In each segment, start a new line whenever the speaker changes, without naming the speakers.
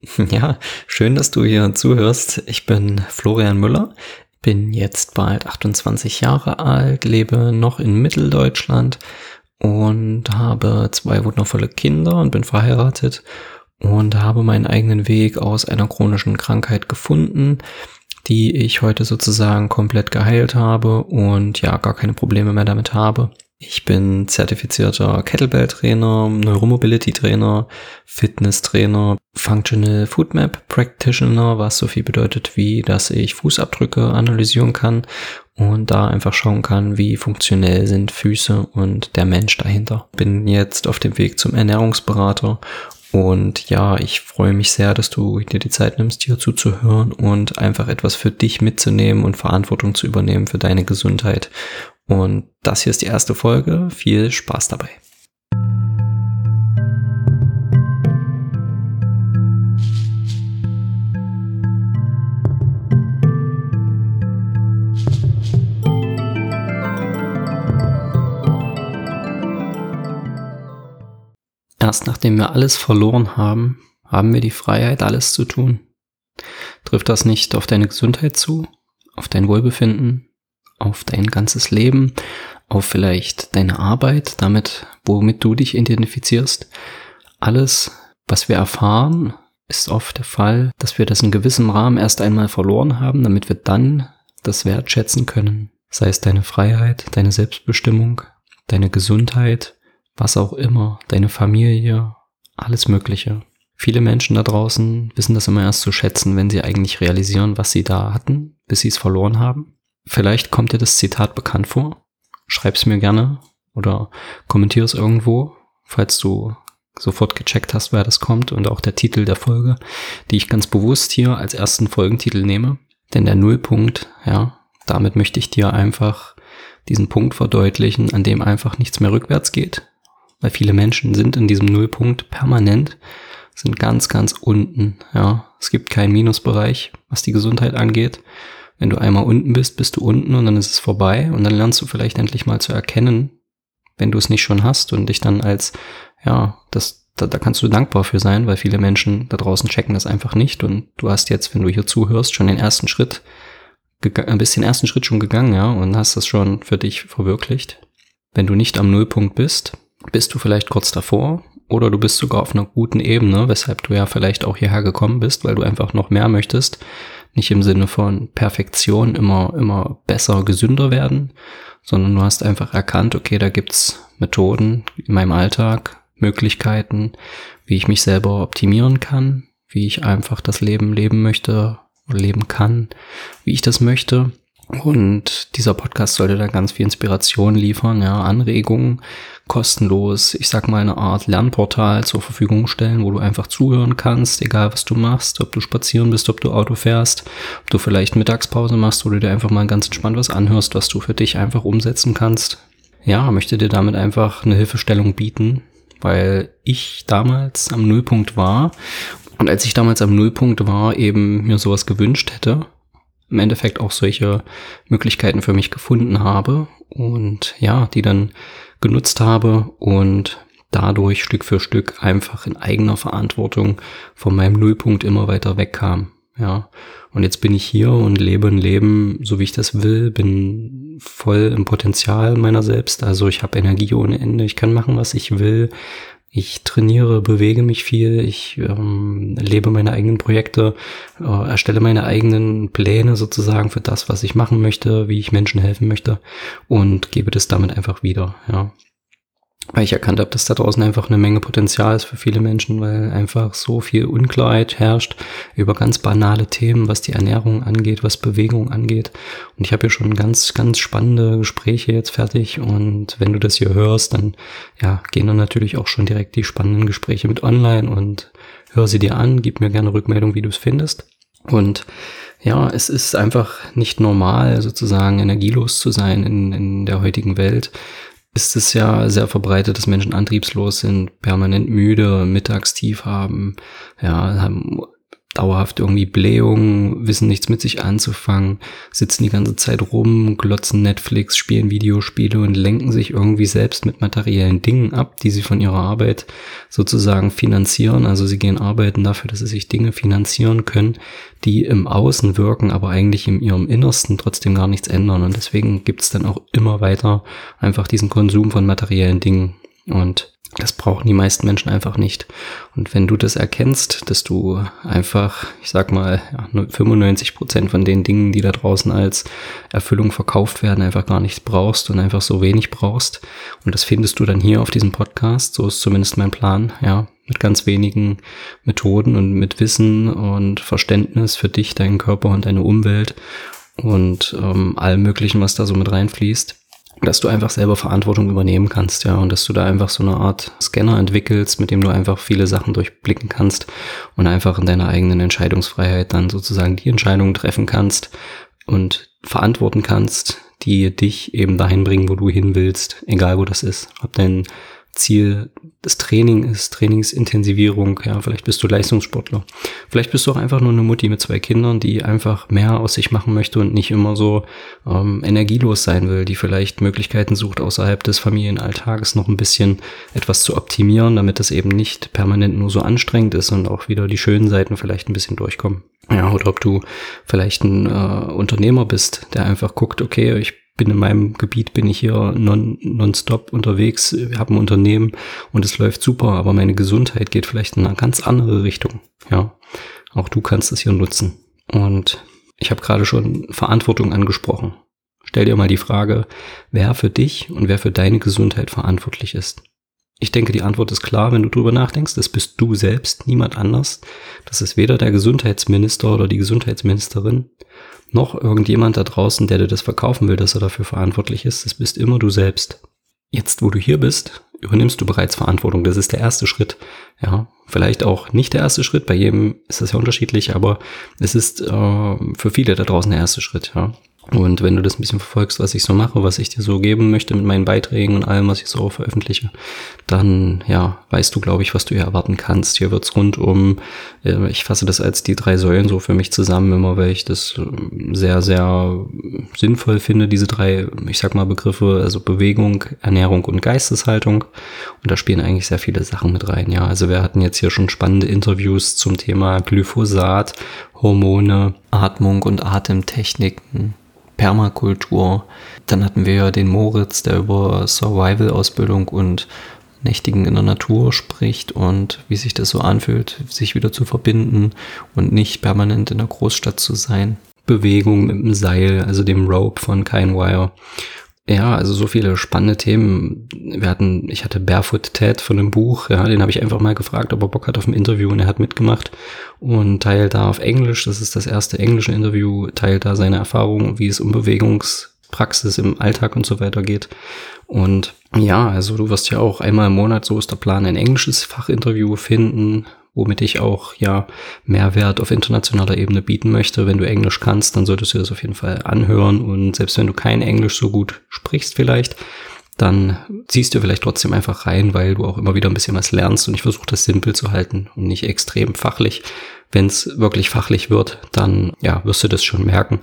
Ja, schön, dass du hier zuhörst. Ich bin Florian Müller, bin jetzt bald 28 Jahre alt, lebe noch in Mitteldeutschland und habe zwei wundervolle Kinder und bin verheiratet und habe meinen eigenen Weg aus einer chronischen Krankheit gefunden, die ich heute sozusagen komplett geheilt habe und ja, gar keine Probleme mehr damit habe. Ich bin zertifizierter Kettlebell-Trainer, Neuromobility-Trainer, Fitness-Trainer, Functional Foodmap Practitioner, was so viel bedeutet wie, dass ich Fußabdrücke analysieren kann und da einfach schauen kann, wie funktionell sind Füße und der Mensch dahinter. Bin jetzt auf dem Weg zum Ernährungsberater und ja, ich freue mich sehr, dass du dir die Zeit nimmst, hier zuzuhören und einfach etwas für dich mitzunehmen und Verantwortung zu übernehmen für deine Gesundheit. Und das hier ist die erste Folge. Viel Spaß dabei. Erst nachdem wir alles verloren haben, haben wir die Freiheit, alles zu tun. Trifft das nicht auf deine Gesundheit zu, auf dein Wohlbefinden, auf dein ganzes Leben, auf vielleicht deine Arbeit, damit, womit du dich identifizierst. Alles, was wir erfahren, ist oft der Fall, dass wir das in gewissem Rahmen erst einmal verloren haben, damit wir dann das wertschätzen können. Sei es deine Freiheit, deine Selbstbestimmung, deine Gesundheit, was auch immer, deine Familie, alles Mögliche. Viele Menschen da draußen wissen das immer erst zu schätzen, wenn sie eigentlich realisieren, was sie da hatten, bis sie es verloren haben. Vielleicht kommt dir das Zitat bekannt vor. Schreib's mir gerne oder kommentier es irgendwo, falls du sofort gecheckt hast, wer das kommt und auch der Titel der Folge, die ich ganz bewusst hier als ersten Folgentitel nehme. Denn der Nullpunkt, ja, damit möchte ich dir einfach diesen Punkt verdeutlichen, an dem einfach nichts mehr rückwärts geht. Weil viele Menschen sind in diesem Nullpunkt permanent, sind ganz, ganz unten, ja. Es gibt keinen Minusbereich, was die Gesundheit angeht. Wenn du einmal unten bist, bist du unten und dann ist es vorbei und dann lernst du vielleicht endlich mal zu erkennen, wenn du es nicht schon hast und dich dann als, ja, das, da, da kannst du dankbar für sein, weil viele Menschen da draußen checken das einfach nicht und du hast jetzt, wenn du hier zuhörst, schon den ersten Schritt, ein bisschen ersten Schritt schon gegangen, ja, und hast das schon für dich verwirklicht. Wenn du nicht am Nullpunkt bist, bist du vielleicht kurz davor oder du bist sogar auf einer guten Ebene, weshalb du ja vielleicht auch hierher gekommen bist, weil du einfach noch mehr möchtest nicht im Sinne von Perfektion immer, immer besser, gesünder werden, sondern du hast einfach erkannt, okay, da gibt's Methoden in meinem Alltag, Möglichkeiten, wie ich mich selber optimieren kann, wie ich einfach das Leben leben möchte oder leben kann, wie ich das möchte. Und dieser Podcast sollte da ganz viel Inspiration liefern, ja, Anregungen, kostenlos, ich sag mal, eine Art Lernportal zur Verfügung stellen, wo du einfach zuhören kannst, egal was du machst, ob du spazieren bist, ob du Auto fährst, ob du vielleicht Mittagspause machst, wo du dir einfach mal ganz entspannt was anhörst, was du für dich einfach umsetzen kannst. Ja, möchte dir damit einfach eine Hilfestellung bieten, weil ich damals am Nullpunkt war und als ich damals am Nullpunkt war, eben mir sowas gewünscht hätte, im Endeffekt auch solche Möglichkeiten für mich gefunden habe und ja, die dann genutzt habe und dadurch Stück für Stück einfach in eigener Verantwortung von meinem Nullpunkt immer weiter wegkam. Ja, und jetzt bin ich hier und lebe ein Leben, so wie ich das will, bin voll im Potenzial meiner selbst. Also ich habe Energie ohne Ende, ich kann machen, was ich will, ich trainiere, bewege mich viel, ich ähm, lebe meine eigenen Projekte, äh, erstelle meine eigenen Pläne sozusagen für das, was ich machen möchte, wie ich Menschen helfen möchte und gebe das damit einfach wieder. Ja weil ich erkannt habe, dass da draußen einfach eine Menge Potenzial ist für viele Menschen, weil einfach so viel Unklarheit herrscht über ganz banale Themen, was die Ernährung angeht, was Bewegung angeht. Und ich habe hier schon ganz, ganz spannende Gespräche jetzt fertig. Und wenn du das hier hörst, dann ja, gehen dann natürlich auch schon direkt die spannenden Gespräche mit online und hör sie dir an, gib mir gerne Rückmeldung, wie du es findest. Und ja, es ist einfach nicht normal, sozusagen energielos zu sein in, in der heutigen Welt ist es ja sehr verbreitet, dass Menschen antriebslos sind, permanent müde, Mittagstief haben, ja, haben dauerhaft irgendwie Blähungen, wissen nichts mit sich anzufangen, sitzen die ganze Zeit rum, glotzen Netflix, spielen Videospiele und lenken sich irgendwie selbst mit materiellen Dingen ab, die sie von ihrer Arbeit sozusagen finanzieren. Also sie gehen arbeiten dafür, dass sie sich Dinge finanzieren können, die im Außen wirken, aber eigentlich in ihrem Innersten trotzdem gar nichts ändern. Und deswegen gibt es dann auch immer weiter einfach diesen Konsum von materiellen Dingen. Und das brauchen die meisten Menschen einfach nicht. Und wenn du das erkennst, dass du einfach, ich sag mal, ja, 95 Prozent von den Dingen, die da draußen als Erfüllung verkauft werden, einfach gar nicht brauchst und einfach so wenig brauchst. Und das findest du dann hier auf diesem Podcast. So ist zumindest mein Plan, ja, mit ganz wenigen Methoden und mit Wissen und Verständnis für dich, deinen Körper und deine Umwelt und ähm, allem Möglichen, was da so mit reinfließt dass du einfach selber Verantwortung übernehmen kannst, ja, und dass du da einfach so eine Art Scanner entwickelst, mit dem du einfach viele Sachen durchblicken kannst und einfach in deiner eigenen Entscheidungsfreiheit dann sozusagen die Entscheidungen treffen kannst und verantworten kannst, die dich eben dahin bringen, wo du hin willst, egal wo das ist. Ob dein Ziel das Training ist, Trainingsintensivierung, ja, vielleicht bist du Leistungssportler. Vielleicht bist du auch einfach nur eine Mutti mit zwei Kindern, die einfach mehr aus sich machen möchte und nicht immer so ähm, energielos sein will, die vielleicht Möglichkeiten sucht, außerhalb des Familienalltages noch ein bisschen etwas zu optimieren, damit das eben nicht permanent nur so anstrengend ist und auch wieder die schönen Seiten vielleicht ein bisschen durchkommen. Ja, oder ob du vielleicht ein äh, Unternehmer bist, der einfach guckt, okay, ich bin in meinem Gebiet, bin ich hier non, nonstop unterwegs, habe ein Unternehmen und es läuft super, aber meine Gesundheit geht vielleicht in eine ganz andere Richtung. Ja, auch du kannst es hier nutzen. Und ich habe gerade schon Verantwortung angesprochen. Stell dir mal die Frage, wer für dich und wer für deine Gesundheit verantwortlich ist. Ich denke, die Antwort ist klar, wenn du drüber nachdenkst. Das bist du selbst, niemand anders. Das ist weder der Gesundheitsminister oder die Gesundheitsministerin, noch irgendjemand da draußen, der dir das verkaufen will, dass er dafür verantwortlich ist. Das bist immer du selbst. Jetzt, wo du hier bist, übernimmst du bereits Verantwortung. Das ist der erste Schritt. Ja, vielleicht auch nicht der erste Schritt. Bei jedem ist das ja unterschiedlich, aber es ist äh, für viele da draußen der erste Schritt. Ja, und wenn du das ein bisschen verfolgst, was ich so mache, was ich dir so geben möchte mit meinen Beiträgen und allem, was ich so veröffentliche, dann ja, weißt du, glaube ich, was du hier erwarten kannst. Hier wird's rund um, äh, ich fasse das als die drei Säulen so für mich zusammen, immer weil ich das ähm, sehr, sehr sinnvoll finde, diese drei, ich sag mal, Begriffe, also Bewegung, Ernährung und Geisteshaltung. Und da spielen eigentlich sehr viele Sachen mit rein, ja. Also wir hatten jetzt hier schon spannende Interviews zum Thema Glyphosat, Hormone, Atmung und Atemtechniken Permakultur. Dann hatten wir den Moritz, der über Survival-Ausbildung und Nächtigen in der Natur spricht und wie sich das so anfühlt, sich wieder zu verbinden und nicht permanent in der Großstadt zu sein. Bewegung mit dem Seil, also dem Rope von Kindwire ja, also so viele spannende Themen. Wir hatten, ich hatte Barefoot Ted von dem Buch, ja, den habe ich einfach mal gefragt, ob er Bock hat auf ein Interview und er hat mitgemacht und teilt da auf Englisch, das ist das erste englische Interview, teilt da seine Erfahrungen, wie es um Bewegungspraxis im Alltag und so weiter geht. Und ja, also du wirst ja auch einmal im Monat, so ist der Plan, ein englisches Fachinterview finden, womit ich auch ja Mehrwert auf internationaler Ebene bieten möchte. Wenn du Englisch kannst, dann solltest du das auf jeden Fall anhören und selbst wenn du kein Englisch so gut sprichst vielleicht, dann ziehst du vielleicht trotzdem einfach rein, weil du auch immer wieder ein bisschen was lernst und ich versuche das simpel zu halten und nicht extrem fachlich, wenn es wirklich fachlich wird, dann ja, wirst du das schon merken.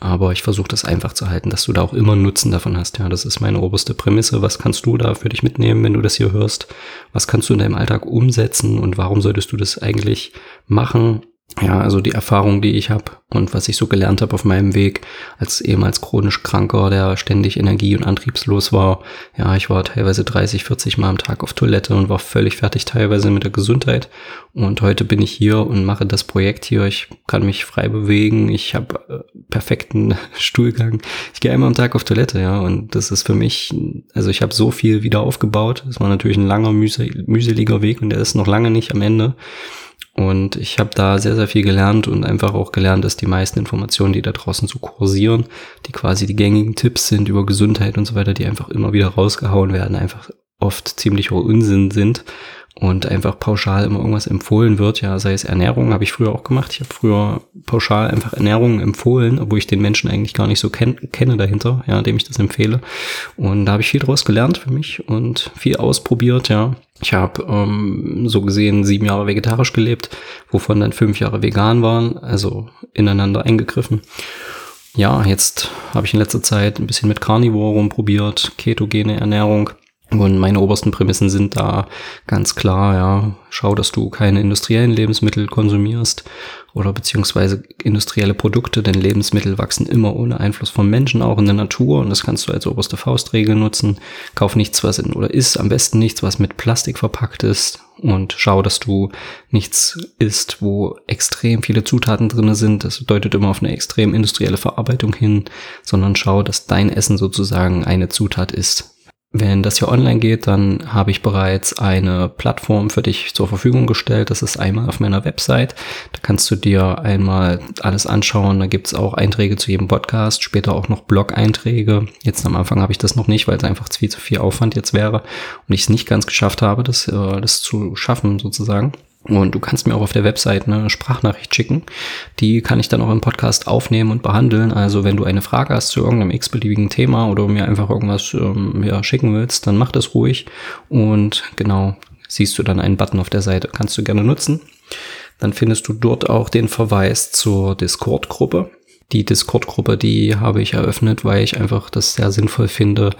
Aber ich versuche das einfach zu halten, dass du da auch immer Nutzen davon hast. Ja, das ist meine oberste Prämisse. Was kannst du da für dich mitnehmen, wenn du das hier hörst? Was kannst du in deinem Alltag umsetzen und warum solltest du das eigentlich machen? Ja, also die Erfahrung, die ich habe und was ich so gelernt habe auf meinem Weg als ehemals chronisch Kranker, der ständig energie- und antriebslos war. Ja, ich war teilweise 30, 40 Mal am Tag auf Toilette und war völlig fertig teilweise mit der Gesundheit. Und heute bin ich hier und mache das Projekt hier. Ich kann mich frei bewegen. Ich habe äh, perfekten Stuhlgang. Ich gehe einmal am Tag auf Toilette, ja. Und das ist für mich, also ich habe so viel wieder aufgebaut. Das war natürlich ein langer, mühseliger Weg und der ist noch lange nicht am Ende. Und ich habe da sehr, sehr viel gelernt und einfach auch gelernt, dass die meisten Informationen, die da draußen so kursieren, die quasi die gängigen Tipps sind über Gesundheit und so weiter, die einfach immer wieder rausgehauen werden, einfach oft ziemlich hoher Unsinn sind und einfach pauschal immer irgendwas empfohlen wird, ja, sei es Ernährung, habe ich früher auch gemacht. Ich habe früher pauschal einfach Ernährung empfohlen, obwohl ich den Menschen eigentlich gar nicht so kenn kenne dahinter, ja, dem ich das empfehle. Und da habe ich viel draus gelernt für mich und viel ausprobiert, ja. Ich habe ähm, so gesehen sieben Jahre vegetarisch gelebt, wovon dann fünf Jahre vegan waren, also ineinander eingegriffen. Ja, jetzt habe ich in letzter Zeit ein bisschen mit Carnivore rumprobiert, ketogene Ernährung und meine obersten Prämissen sind da ganz klar, ja, schau, dass du keine industriellen Lebensmittel konsumierst oder beziehungsweise industrielle Produkte, denn Lebensmittel wachsen immer ohne Einfluss von Menschen, auch in der Natur und das kannst du als oberste Faustregel nutzen. Kauf nichts, was in, oder isst am besten nichts, was mit Plastik verpackt ist und schau, dass du nichts isst, wo extrem viele Zutaten drinne sind. Das deutet immer auf eine extrem industrielle Verarbeitung hin, sondern schau, dass dein Essen sozusagen eine Zutat ist, wenn das hier online geht, dann habe ich bereits eine Plattform für dich zur Verfügung gestellt. Das ist einmal auf meiner Website. Da kannst du dir einmal alles anschauen. Da gibt es auch Einträge zu jedem Podcast, später auch noch Blog-Einträge. Jetzt am Anfang habe ich das noch nicht, weil es einfach viel zu viel Aufwand jetzt wäre und ich es nicht ganz geschafft habe, das, äh, das zu schaffen sozusagen. Und du kannst mir auch auf der Website eine Sprachnachricht schicken. Die kann ich dann auch im Podcast aufnehmen und behandeln. Also wenn du eine Frage hast zu irgendeinem x-beliebigen Thema oder mir einfach irgendwas ähm, ja, schicken willst, dann mach das ruhig. Und genau, siehst du dann einen Button auf der Seite. Kannst du gerne nutzen. Dann findest du dort auch den Verweis zur Discord-Gruppe. Die Discord-Gruppe, die habe ich eröffnet, weil ich einfach das sehr sinnvoll finde,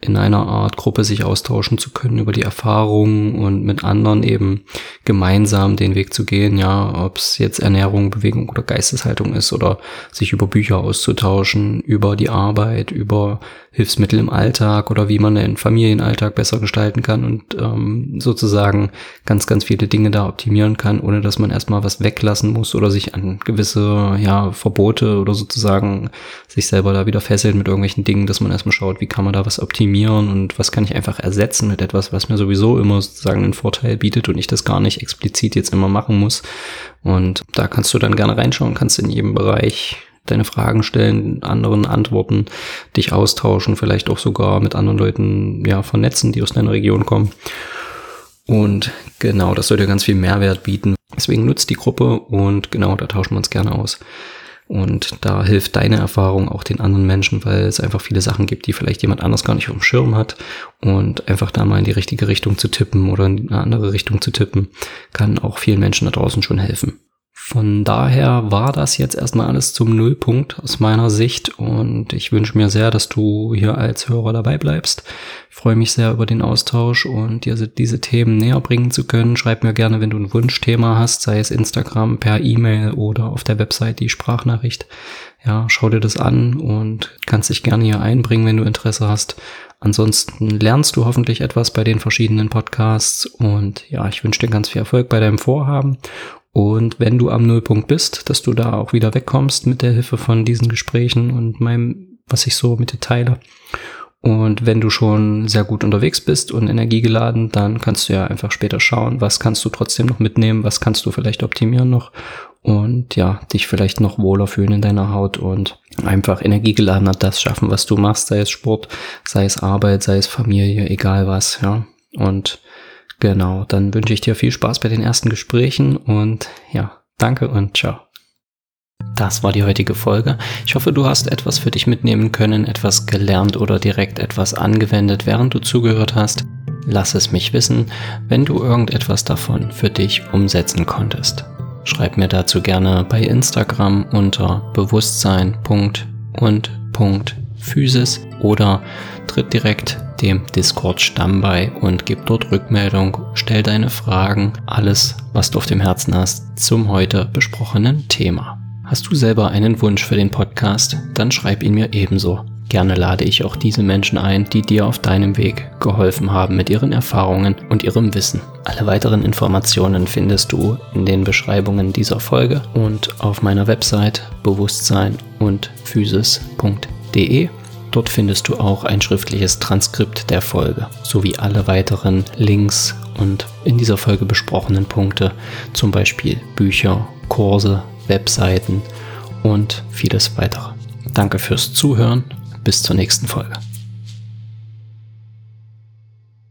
in einer Art Gruppe sich austauschen zu können über die Erfahrungen und mit anderen eben gemeinsam den Weg zu gehen, ja, ob es jetzt Ernährung, Bewegung oder Geisteshaltung ist oder sich über Bücher auszutauschen, über die Arbeit, über Hilfsmittel im Alltag oder wie man den Familienalltag besser gestalten kann und ähm, sozusagen ganz, ganz viele Dinge da optimieren kann, ohne dass man erstmal was weglassen muss oder sich an gewisse ja, Verbote oder sozusagen sich selber da wieder fesselt mit irgendwelchen Dingen, dass man erstmal schaut, wie kann man da was optimieren und was kann ich einfach ersetzen mit etwas, was mir sowieso immer sozusagen einen Vorteil bietet und ich das gar nicht explizit jetzt immer machen muss. Und da kannst du dann gerne reinschauen, kannst in jedem Bereich deine Fragen stellen, anderen antworten, dich austauschen, vielleicht auch sogar mit anderen Leuten ja vernetzen, die aus deiner Region kommen. Und genau, das soll dir ganz viel Mehrwert bieten. Deswegen nutzt die Gruppe und genau, da tauschen wir uns gerne aus. Und da hilft deine Erfahrung auch den anderen Menschen, weil es einfach viele Sachen gibt, die vielleicht jemand anders gar nicht auf dem Schirm hat. Und einfach da mal in die richtige Richtung zu tippen oder in eine andere Richtung zu tippen, kann auch vielen Menschen da draußen schon helfen. Von daher war das jetzt erstmal alles zum Nullpunkt aus meiner Sicht und ich wünsche mir sehr, dass du hier als Hörer dabei bleibst. Ich freue mich sehr über den Austausch und dir diese Themen näher bringen zu können. Schreib mir gerne, wenn du ein Wunschthema hast, sei es Instagram, per E-Mail oder auf der Website die Sprachnachricht. Ja, schau dir das an und kannst dich gerne hier einbringen, wenn du Interesse hast. Ansonsten lernst du hoffentlich etwas bei den verschiedenen Podcasts und ja, ich wünsche dir ganz viel Erfolg bei deinem Vorhaben und wenn du am Nullpunkt bist, dass du da auch wieder wegkommst mit der Hilfe von diesen Gesprächen und meinem, was ich so mit dir teile. Und wenn du schon sehr gut unterwegs bist und energiegeladen, dann kannst du ja einfach später schauen, was kannst du trotzdem noch mitnehmen, was kannst du vielleicht optimieren noch und ja, dich vielleicht noch wohler fühlen in deiner Haut und einfach energiegeladener das schaffen, was du machst, sei es Sport, sei es Arbeit, sei es Familie, egal was, ja. Und Genau, dann wünsche ich dir viel Spaß bei den ersten Gesprächen und ja, danke und ciao. Das war die heutige Folge. Ich hoffe, du hast etwas für dich mitnehmen können, etwas gelernt oder direkt etwas angewendet, während du zugehört hast. Lass es mich wissen, wenn du irgendetwas davon für dich umsetzen konntest. Schreib mir dazu gerne bei Instagram unter bewusstsein.und.physis oder tritt direkt dem Discord-Stamm bei und gib dort Rückmeldung, stell deine Fragen, alles, was du auf dem Herzen hast, zum heute besprochenen Thema. Hast du selber einen Wunsch für den Podcast? Dann schreib ihn mir ebenso. Gerne lade ich auch diese Menschen ein, die dir auf deinem Weg geholfen haben mit ihren Erfahrungen und ihrem Wissen. Alle weiteren Informationen findest du in den Beschreibungen dieser Folge und auf meiner Website bewusstsein und physis.de Dort findest du auch ein schriftliches Transkript der Folge sowie alle weiteren Links und in dieser Folge besprochenen Punkte, zum Beispiel Bücher, Kurse, Webseiten und vieles weitere. Danke fürs Zuhören. Bis zur nächsten Folge.